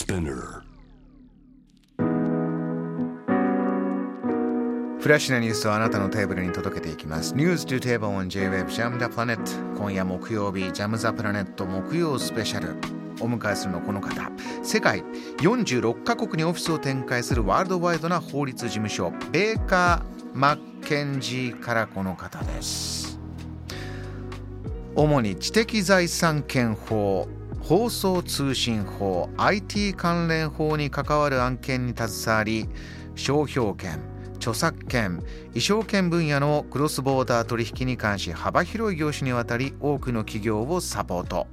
Spinner フラッシュなニュースをあなたのテーブルに届けていきます。News to Table on J-Web Jam the Planet 今夜木曜日、ジャムザプラネット木曜スペシャル。お迎えするのこの方。世界46カ国にオフィスを展開するワールドワイドな法律事務所、ベーカー・マッケンジーからこの方です。主に知的財産権法、放送通信法、IT 関連法に関わる案件に携わり、商標権、著作権衣装権分野のクロスボーダー取引に関し幅広い業種にわたり多くの企業をサポート。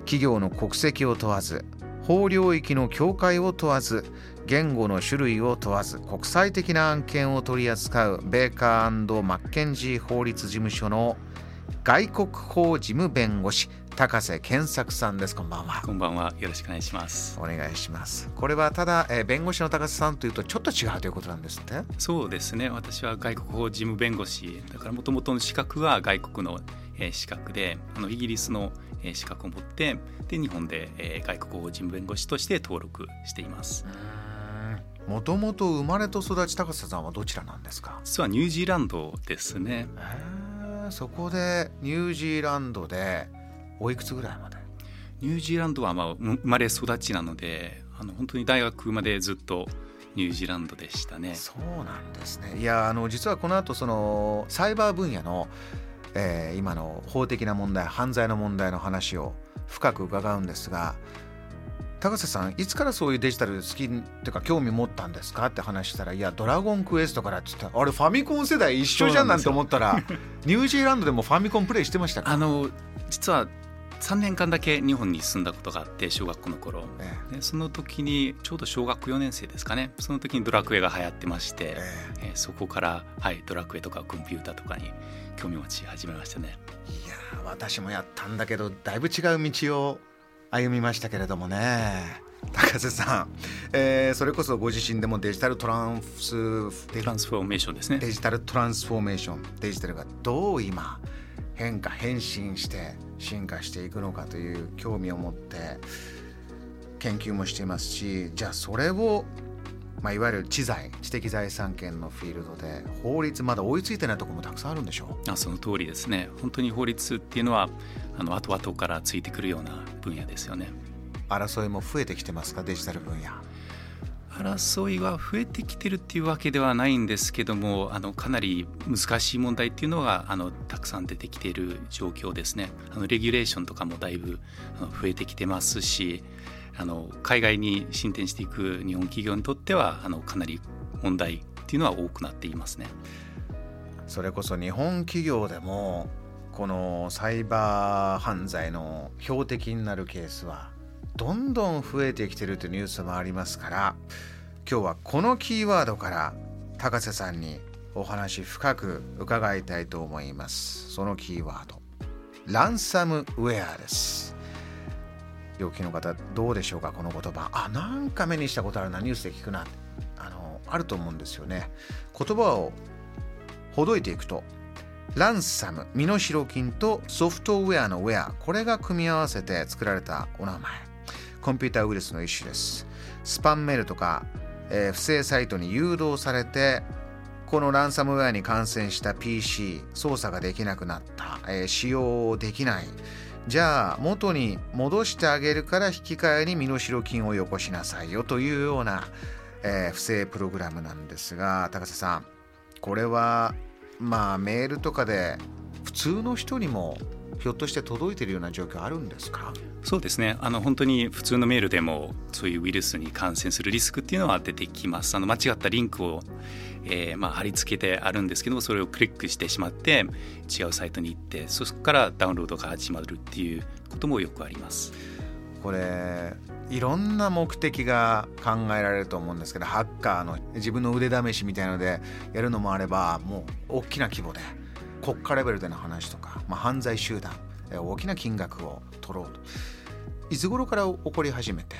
企業の国籍を問わず法領域の境界を問わず言語の種類を問わず国際的な案件を取り扱うベーカーマッケンジー法律事務所の外国法事務弁護士高瀬健作さんです。こんばんは。こんばんは。よろしくお願いします。お願いします。これはただ、えー、弁護士の高瀬さんというとちょっと違うということなんですって？そうですね。私は外国法事務弁護士。だからもともとの資格は外国の、えー、資格であのイギリスの、えー、資格を持ってで日本で、えー、外国法事務弁護士として登録しています。もともと生まれと育ち高瀬さんはどちらなんですか？実はニュージーランドですね。そこでニュージーランドでおいくつぐらいまで？ニュージーランドはまあ生まれ育ちなのであの本当に大学までずっとニュージーランドでしたね。そうなんですね。いやあの実はこの後そのサイバー分野の、えー、今の法的な問題犯罪の問題の話を深く伺うんですが高瀬さんいつからそういうデジタル好きっていうか興味持ったんですかって話したら「いやドラゴンクエストから」って言ったら「あれファミコン世代一緒じゃん」なんて思ったらニュージーランドでもファミコンプレイしてましたか？あの実は3年間だけ日本に住んだことがあって小学校の頃、ええ、その時にちょうど小学4年生ですかね。その時にドラクエが流行ってまして、ええ。そこから、はい、ドラクエとかコンピューターとかに興味持ち始めましたね。いや私もやったんだけどだいぶ違う道を歩みましたけれどもね。高瀬さん、えー、それこそご自身でもデジタルトランストランスフォーメーションですね。デジタルトランスフォーメーションデジタルがどう今変化変身して進化していくのかという興味を持って研究もしていますしじゃあそれを、まあ、いわゆる知財知的財産権のフィールドで法律まだ追いついてないところもたくさんあるんでしょう。あその通りですね。本当に法律っていうのはあの後々からついてくるような分野ですよね。争いも増えてきてますか？デジタル分野争いは増えてきてるっていうわけではないんですけどもあのかなり難しい問題っていうのがあのたくさん出てきている状況ですね。あのレギュレーションとかもだいぶ増えてきてますしあの海外に進展していく日本企業にとってはあのかなり問題っていうのは多くなっていますね。それこそ日本企業でもこのサイバー犯罪の標的になるケースはどんどん増えてきてるというニュースもありますから今日はこのキーワードから高瀬さんにお話深く伺いたいと思います。そのキーワードランサムウェアです。病気の方どうでしょうか？この言葉。あなんか目にしたことあるな。ニュースで聞くなあのあると思うんですよね。言葉をほどいていくとランサム身代金とソフトウェアのウェアこれが組み合わせて作られたお名前。コンピューターウイルスの一種です。スパンメールとか、えー、不正サイトに誘導されてこのランサムウェアに感染した PC 操作ができなくなった、えー、使用できない。じゃあ元に戻してあげるから引き換えに身代金をよこしなさいよ。というような、えー、不正プログラムなんですが高瀬さん。これはまあメールとかで普通の人にもひょっとして届いているような状況あるんですか？そうですね。あの本当に普通のメールでもそういうウイルスに感染するリスクっていうのは出てきます。あの間違ったリンクを、えー、まあ、貼り付けてあるんですけどもそれをクリックしてしまって違うサイトに行ってそこからダウンロードが始まるっていうこともよくあります。これいろんな目的が考えられると思うんですけどハッカーの自分の腕試しみたいのでやるのもあればもう大きな規模で国家レベルでの話とか、まあ、犯罪集団大きな金額を取ろうと。いつ頃から起こり始めて？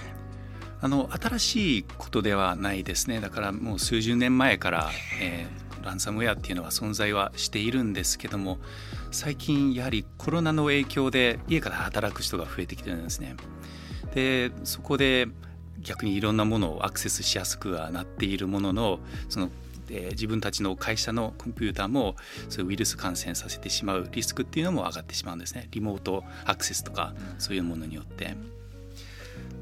あの新しいことではないですね。だからもう数十年前から、えー、ランサムウェアっていうのは存在はしているんですけども最近やはりコロナの影響で家から働く人が増えてきてるんですね。でそこで逆にいろんなものをアクセスしやすくはなっているもののそのえー、自分たちの会社のコンピューターもそういうウイルス感染させてしまうリスクっていうのも上がってしまうんですね。リモートアクセスとかそういうものによって。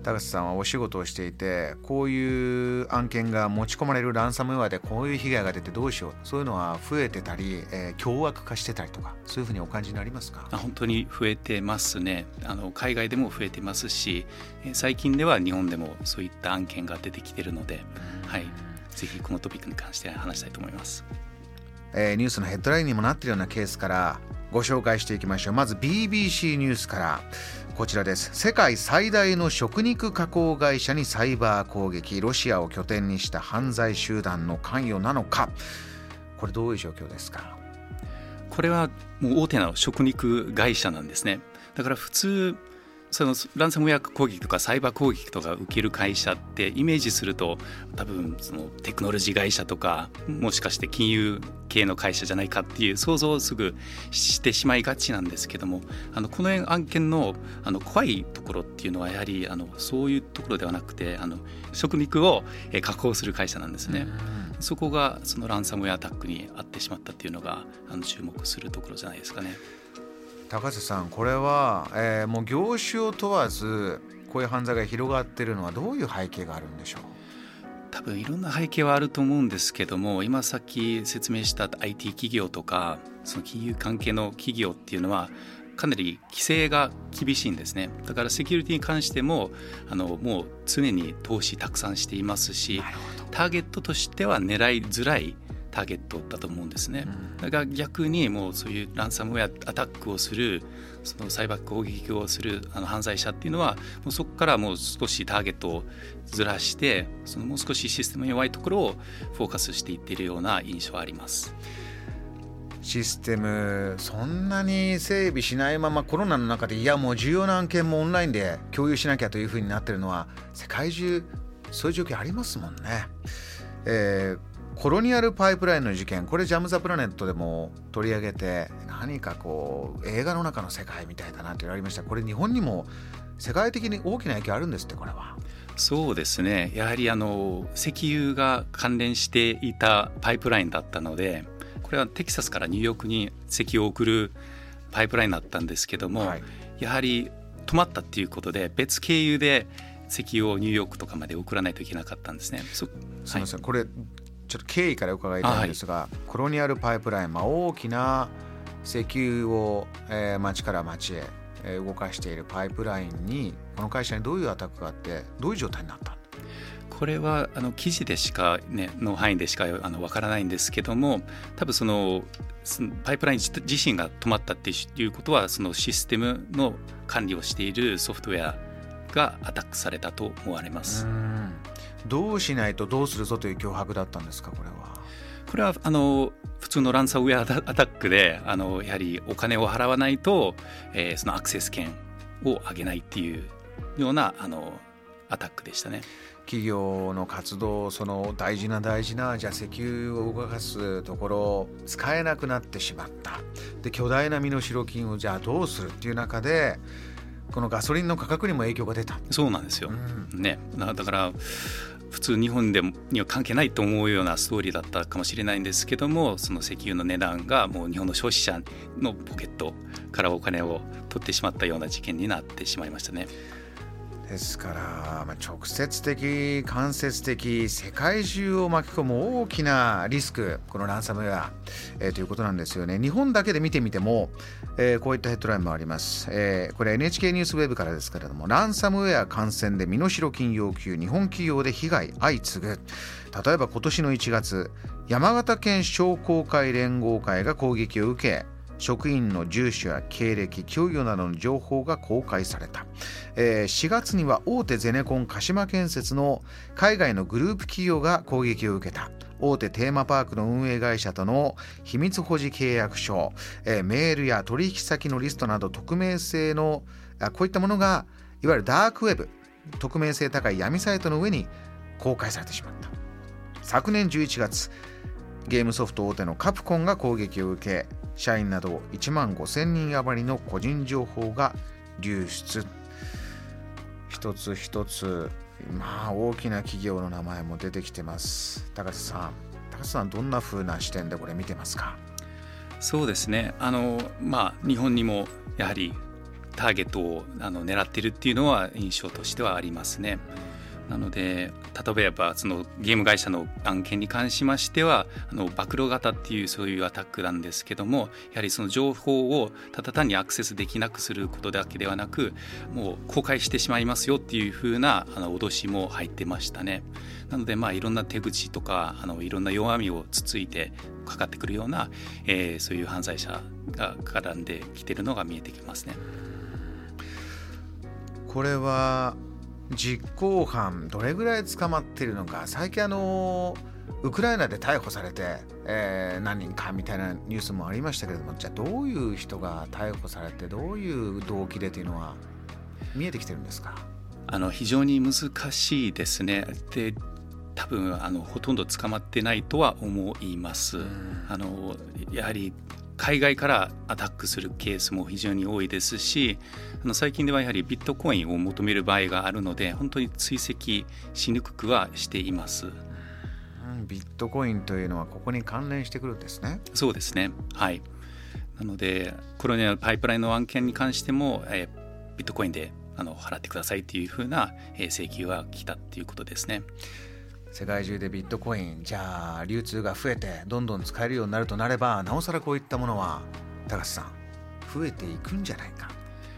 高瀬さんはお仕事をしていてこういう案件が持ち込まれるランサムウェアでこういう被害が出てどうしようそういうのは増えてたり、えー、凶悪化してたりとかそういうふうにお感じになりますか？本当に増えてますね。あの海外でも増えてますし最近では日本でもそういった案件が出てきてるので、はい、ぜひこのトピックに関して話したいと思います、えー、ニュースのヘッドラインにもなっているようなケースからご紹介していきましょう。まず BBC ニュースから。こちらです。世界最大の食肉加工会社にサイバー攻撃。ロシアを拠点にした犯罪集団の関与なのか。これどういう状況ですか？これはもう大手の食肉会社なんですね。だから普通そのランサムウェア攻撃とかサイバー攻撃とか受ける会社ってイメージすると多分そのテクノロジー会社とかもしかして金融系の会社じゃないかっていう想像をすぐしてしまいがちなんですけどもあのこの案件のあの怖いところっていうのはやはりあのそういうところではなくてあの食肉を加工する会社なんですね。そこがそのランサムウェアアタックに遭ってしまったっていうのがあの注目するところじゃないですかね。高瀬さんこれは、えー、もう業種を問わずこういう犯罪が広がっているのはどういう背景があるんでしょう？多分いろんな背景はあると思うんですけども今さっき説明した IT 企業とかその金融関係の企業っていうのはかなり規制が厳しいんですね。だからセキュリティに関してもあのもう常に投資たくさんしていますしターゲットとしては狙いづらいターゲットだと思うんですね。だから逆にもうそういうランサムウェアアタックをするそのサイバー攻撃をするあの犯罪者っていうのはもうそこからもう少しターゲットをずらしてそのもう少しシステム弱いところをフォーカスしていっているような印象はあります。システムそんなに整備しないままコロナの中でいやもう重要な案件もオンラインで共有しなきゃというふうになってるのは世界中そういう状況ありますもんね。えーコロニアルパイプラインの事件これジャム・ザ・プラネットでも取り上げて何かこう映画の中の世界みたいだなって言われましたこれ日本にも世界的に大きな影響あるんですってこれは。そうですねやはりあの石油が関連していたパイプラインだったのでこれはテキサスからニューヨークに石油を送るパイプラインだったんですけども、はい、やはり止まったっていうことで別経由で石油をニューヨークとかまで送らないといけなかったんですね。すみません、はい、これちょっと経緯から伺いたいんですが、はい、コロニアルパイプライン、まあ、大きな石油を、えー、町から町へ、えー、動かしているパイプラインにこの会社にどういうアタックがあってどういう状態になったこれはあの記事でしか、ね、の範囲でしかあの分からないんですけども多分そのパイプライン自身が止まったっていうことはそのシステムの管理をしているソフトウェアがアタックされたと思われます。どうしないとどうするぞという脅迫だったんですかこれは。これはあの普通のランサムウェアアタックであのやはりお金を払わないと、えー、そのアクセス権を上げないっていうようなあのアタックでしたね。企業の活動その大事な大事なじゃあ石油を動かすところ使えなくなってしまった。で巨大な身代金をじゃあどうするっていう中でこのガソリンの価格にも影響が出た。そうなんですよ、うん、ね。だから普通日本でには関係ないと思うようなストーリーだったかもしれないんですけどもその石油の値段がもう日本の消費者のポケットからお金を取ってしまったような事件になってしまいましたね。ですから、まあ、直接的間接的世界中を巻き込む大きなリスクこのランサムウェア、えー、ということなんですよね。日本だけで見てみても、えー、こういったヘッドラインもあります、えー、これ NHK ニュースウェブからですけれどもランサムウェア感染で身代金要求日本企業で被害相次ぐ。例えば今年の1月山形県商工会連合会が攻撃を受け職員の住所や経歴、給与などの情報が公開された、えー、4月には大手ゼネコン鹿島建設の海外のグループ企業が攻撃を受けた。大手テーマパークの運営会社との秘密保持契約書、メールや取引先のリストなど匿名性のこういったものがいわゆるダークウェブ匿名性高い闇サイトの上に公開されてしまった。昨年11月ゲームソフト大手のカプコンが攻撃を受け社員など1万5000人余りの個人情報が流出。一つ一つまあ大きな企業の名前も出てきてます。高瀬さん高瀬さんどんな風な視点でこれ見てますか？そうですね。あのまあ日本にもやはりターゲットをあの狙っているっていうのは印象としてはありますね。なので例えばそのゲーム会社の案件に関しましてはあの暴露型っていうそういうアタックなんですけどもやはりその情報をただ単にアクセスできなくすることだけではなくもう公開してしまいますよっていうふうなあの脅しも入ってましたね。なのでまあいろんな手口とかあのいろんな弱みをつついてかかってくるような、えー、そういう犯罪者が絡んできてるのが見えてきますね。これは実行犯どれぐらい捕まっているのか最近あのウクライナで逮捕されて、えー、何人かみたいなニュースもありましたけれどもじゃあどういう人が逮捕されてどういう動機でというのは見えてきてるんですか？あの非常に難しいですね。で多分あのほとんど捕まってないとは思います。あのやはり海外からアタックするケースも非常に多いですしあの最近ではやはりビットコインを求める場合があるので本当に追跡しにくくはしています。ビットコインというのはここに関連してくるんですね。そうですね。はい。なのでコロニアルパイプラインの案件に関しても、えー、ビットコインであの払ってくださいっていうふうな、えー、請求が来たっていうことですね。世界中でビットコインじゃあ流通が増えてどんどん使えるようになるとなればなおさらこういったものは高橋さん増えていくんじゃないか。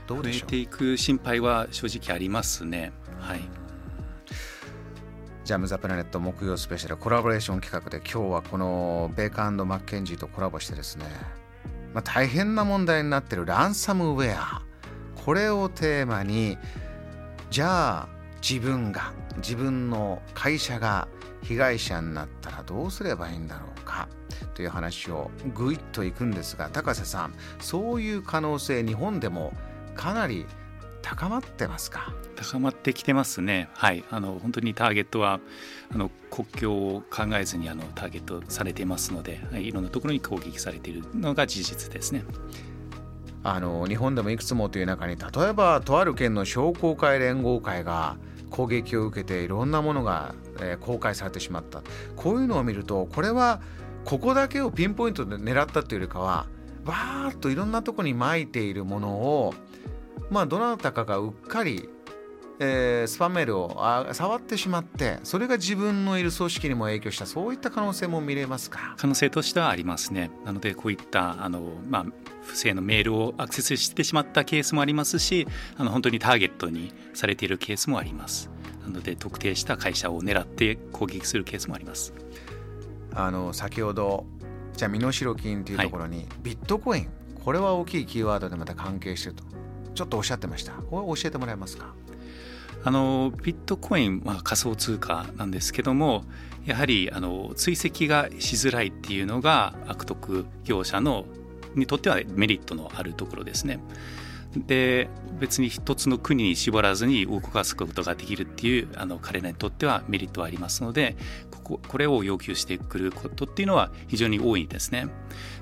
どうでしょう？増えていく心配は正直ありますね。はい。ジャム・ザ・プラネット木曜スペシャルコラボレーション企画で今日はこのベーカーマッケンジーとコラボしてですね、まあ、大変な問題になってるランサムウェアこれをテーマにじゃあ自分が自分の会社が被害者になったらどうすればいいんだろうか？という話をぐいっといくんですが高瀬さんそういう可能性日本でもかなり高まってますか？高まってきてますね。はい。あの本当にターゲットはあの国境を考えずにあのターゲットされていますので、はい、いろんなところに攻撃されているのが事実ですね。あの日本でもいくつもという中に例えばとある県の商工会連合会が攻撃を受けていろんなものが、公開されてしまった。こういうのを見るとこれはここだけをピンポイントで狙ったというよりかはわーっといろんなとこに撒いているものをまあどなたかがうっかりえー、スパムメールをあ触ってしまってそれが自分のいる組織にも影響したそういった可能性も見れますか？可能性としてはありますね。なのでこういったあの、まあ、不正のメールをアクセスしてしまったケースもありますしあの本当にターゲットにされているケースもあります。なので特定した会社を狙って攻撃するケースもあります。あの先ほどじゃあ身代金というところに、はい、ビットコイン。これは大きいキーワードでまた関係してるとちょっとおっしゃってました。これ教えてもらえますか？あのビットコイン、まあ、仮想通貨なんですけどもやはりあの追跡がしづらいっていうのが悪徳業者のにとってはメリットのあるところですね。で別に一つの国に絞らずに動かすことができるっていうあの彼らにとってはメリットはありますのでこここれを要求してくることっていうのは非常に多いですね。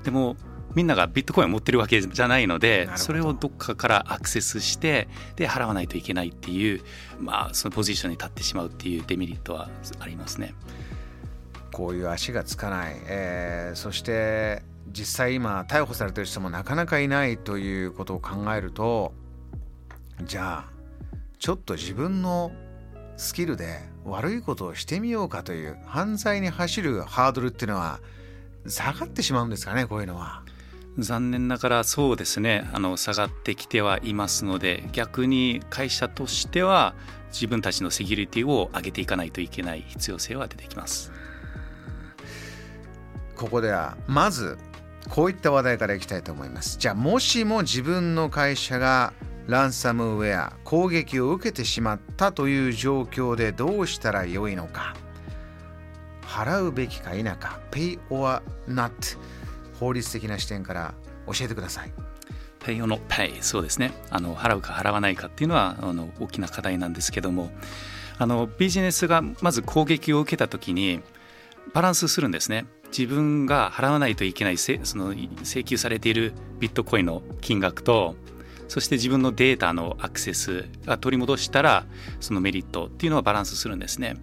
でもみんながビットコインを持ってるわけじゃないのでそれをどっかからアクセスしてで払わないといけないっていう、まあ、そのポジションに立ってしまうっていうデメリットはありますね。こういう足がつかない、えー、そして実際今逮捕されてる人もなかなかいないということを考えるとじゃあちょっと自分のスキルで悪いことをしてみようかという犯罪に走るハードルっていうのは下がってしまうんですかねこういうのは。残念ながらそうですねあの下がってきてはいますので逆に会社としては自分たちのセキュリティを上げていかないといけない必要性は出てきます。ここではまずこういった話題からいきたいと思います。じゃあもしも自分の会社がランサムウェア攻撃を受けてしまったという状況でどうしたらよいのか。払うべきか否か。Pay or not 法律的な視点から教えてください。Pay or not pay そうですねあの払うか払わないかっていうのはあの大きな課題なんですけどもあのビジネスがまず攻撃を受けた時にバランスするんですね自分が払わないといけないその請求されているビットコインの金額とそして自分のデータのアクセスが取り戻したらそのメリットっていうのはバランスするんですね。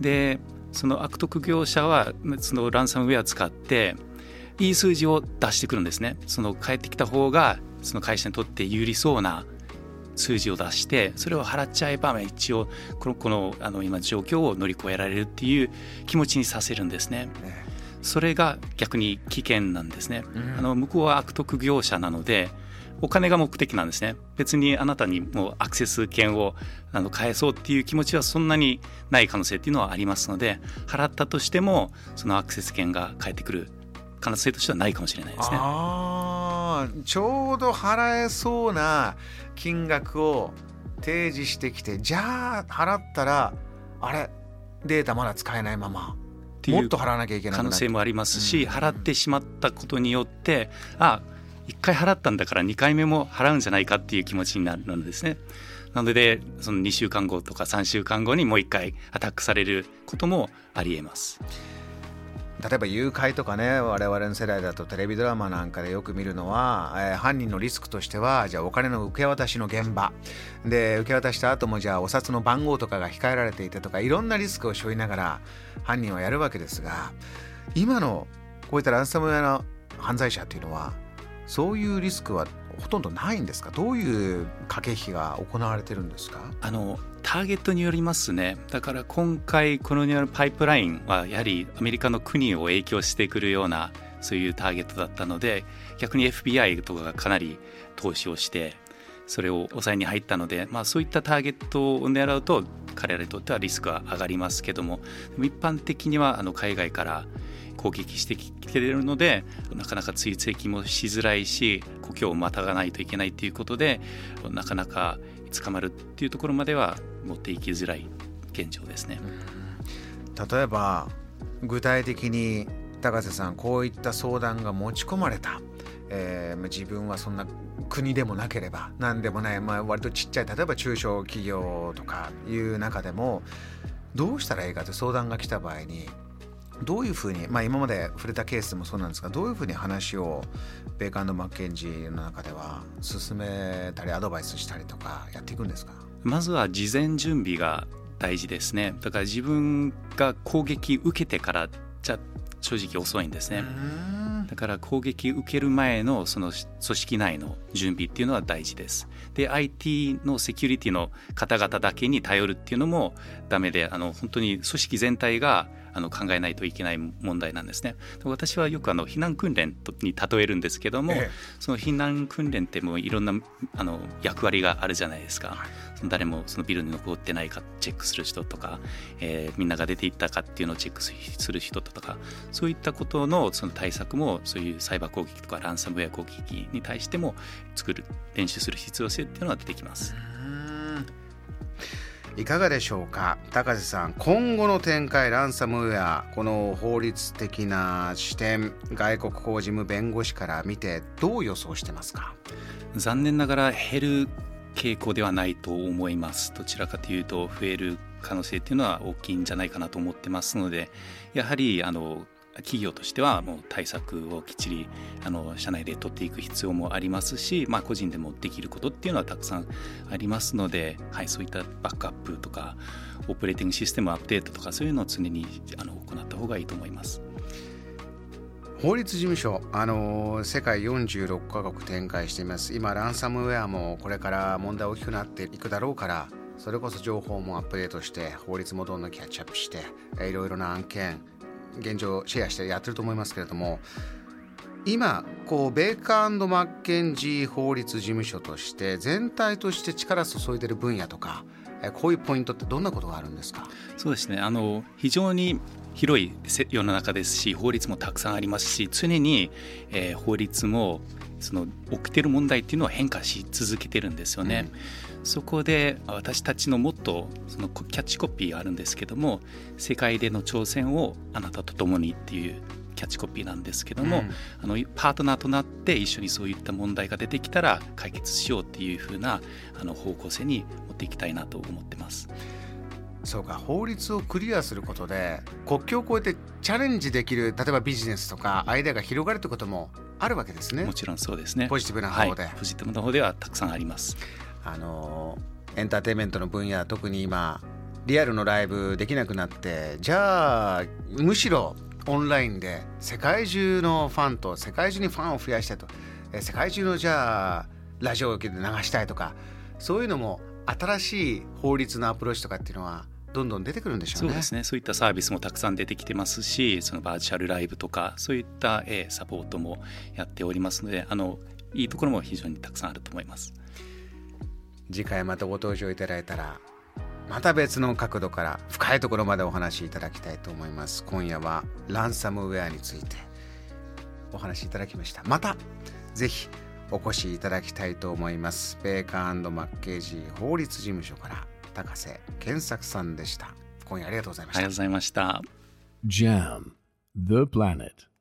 でその悪徳業者はそのランサムウェア使っていい数字を出してくるんですね。その返ってきた方がその会社にとって有利そうな数字を出してそれを払っちゃえば一応このこのあの今状況を乗り越えられるっていう気持ちにさせるんですね。それが逆に危険なんですね。あの向こうは悪徳業者なのでお金が目的なんですね別にあなたにもうアクセス権をあの返そうっていう気持ちはそんなにない可能性っていうのはありますので払ったとしてもそのアクセス権が返ってくる可能性としてはないかもしれないですね。あちょうど払えそうな金額を提示してきてじゃあ払ったらあれデータまだ使えないままもっと払わなきゃいけない可能性もありますし、うん、払ってしまったことによってあ1回払ったんだから2回目も払うんじゃないかっていう気持ちになるんですね。なのでその2週間後とか3週間後にもう1回アタックされることもありえます。例えば誘拐とかね我々の世代だとテレビドラマなんかでよく見るのは、えー、犯人のリスクとしてはじゃあお金の受け渡しの現場。で受け渡した後もじゃあお札の番号とかが控えられていてとかいろんなリスクを背負いながら犯人はやるわけですが今のこういったランサムウェアの犯罪者っていうのはそういうリスクはほとんどないんですか？どういう駆け引きが行われてるんですか？あのターゲットによりますね。だから今回コロニアルパイプラインはやはりアメリカの国を影響してくるようなそういうターゲットだったので逆に FBI とかがかなり投資をしてそれを抑えに入ったので、まあ、そういったターゲットを狙うと彼らにとってはリスクは上がりますけども一般的にはあの海外から攻撃してきてるのでなかなか追跡もしづらいし故郷をまたがないといけないということでなかなか捕まるっていうところまでは持っていきづらい現状ですね。例えば具体的に高瀬さんこういった相談が持ち込まれた、えー、自分はそんな国でもなければ何でもない、まあ、割とちっちゃい例えば中小企業とかいう中でもどうしたらいいかって相談が来た場合にどういうふうに、まあ、今まで触れたケースもそうなんですがどういうふうに話をベーカマッケンジーの中では進めたりアドバイスしたりとかやっていくんですか？まずは事前準備が大事ですね。だから自分が攻撃受けてからじゃ正直遅いんですねだから攻撃受ける前のその組織内の準備っていうのは大事ですで IT のセキュリティの方々だけに頼るっていうのもダメであの本当に組織全体があの考えないといけない問題なんですね。私はよくあの避難訓練に例えるんですけども、ええ、その避難訓練ってもういろんなあの役割があるじゃないですか。はい、誰もそのビルに残ってないかチェックする人とか、えー、みんなが出ていったかっていうのをチェックする人とかそういったことのその対策もそういうサイバー攻撃とかランサムウェア攻撃に対しても作る練習する必要性っていうのが出てきます。いかがでしょうか？高瀬さん今後の展開ランサムウェアこの法律的な視点外国法事務弁護士から見てどう予想してますか？残念ながら減る傾向ではないと思いますどちらかというと増える可能性っていうのは大きいんじゃないかなと思ってますのでやはりあの企業としてはもう対策をきっちりあの社内で取っていく必要もありますし、まあ、個人でもできることっていうのはたくさんありますので、はい、そういったバックアップとかオペレーティングシステムアップデートとかそういうのを常にあの行った方がいいと思います。法律事務所、あの世界46カ国展開しています。今ランサムウェアもこれから問題大きくなっていくだろうからそれこそ情報もアップデートして法律もどんどんキャッチアップしていろいろな案件現状シェアしてやってると思いますけれども今こうベーカーマッケンジー法律事務所として全体として力注いでる分野とかこういうポイントってどんなことがあるんですか？そうですね。あの非常に広い世の中ですし法律もたくさんありますし常に、えー、法律もその起きてる問題っていうのは変化し続けてるんですよね。うん、そこで私たちのもっとそのキャッチコピーがあるんですけども世界での挑戦をあなたと共にっていうキャッチコピーなんですけども、うん、あのパートナーとなって一緒にそういった問題が出てきたら解決しようっていうふうなあの方向性に持っていきたいなと思ってます。そうか法律をクリアすることで国境を越えてチャレンジできる例えばビジネスとかアイデアが広がるってこともあるわけですね。もちろんそうですね。ポジティブな方で、はい、ポジティブな方ではたくさんあります。あのエンターテインメントの分野特に今リアルのライブできなくなってじゃあむしろオンラインで世界中のファンと世界中にファンを増やしたいと。世界中のじゃあラジオで流したいとかそういうのも新しい法律のアプローチとかっていうのはどんどん出てくるんでしょうね。そうですね。そういったサービスもたくさん出てきてますし、そのバーチャルライブとかそういった、えサポートもやっておりますので、あのいいところも非常にたくさんあると思います。次回またご登場いただいたらまた別の角度から深いところまでお話しいただきたいと思います。今夜はランサムウェアについてお話しいただきました。またぜひお越しいただきたいと思います。ベーカーマッケージ法律事務所から高瀬健作さんでした。今夜ありがとうございました。ありがとうございました。JAM The Planet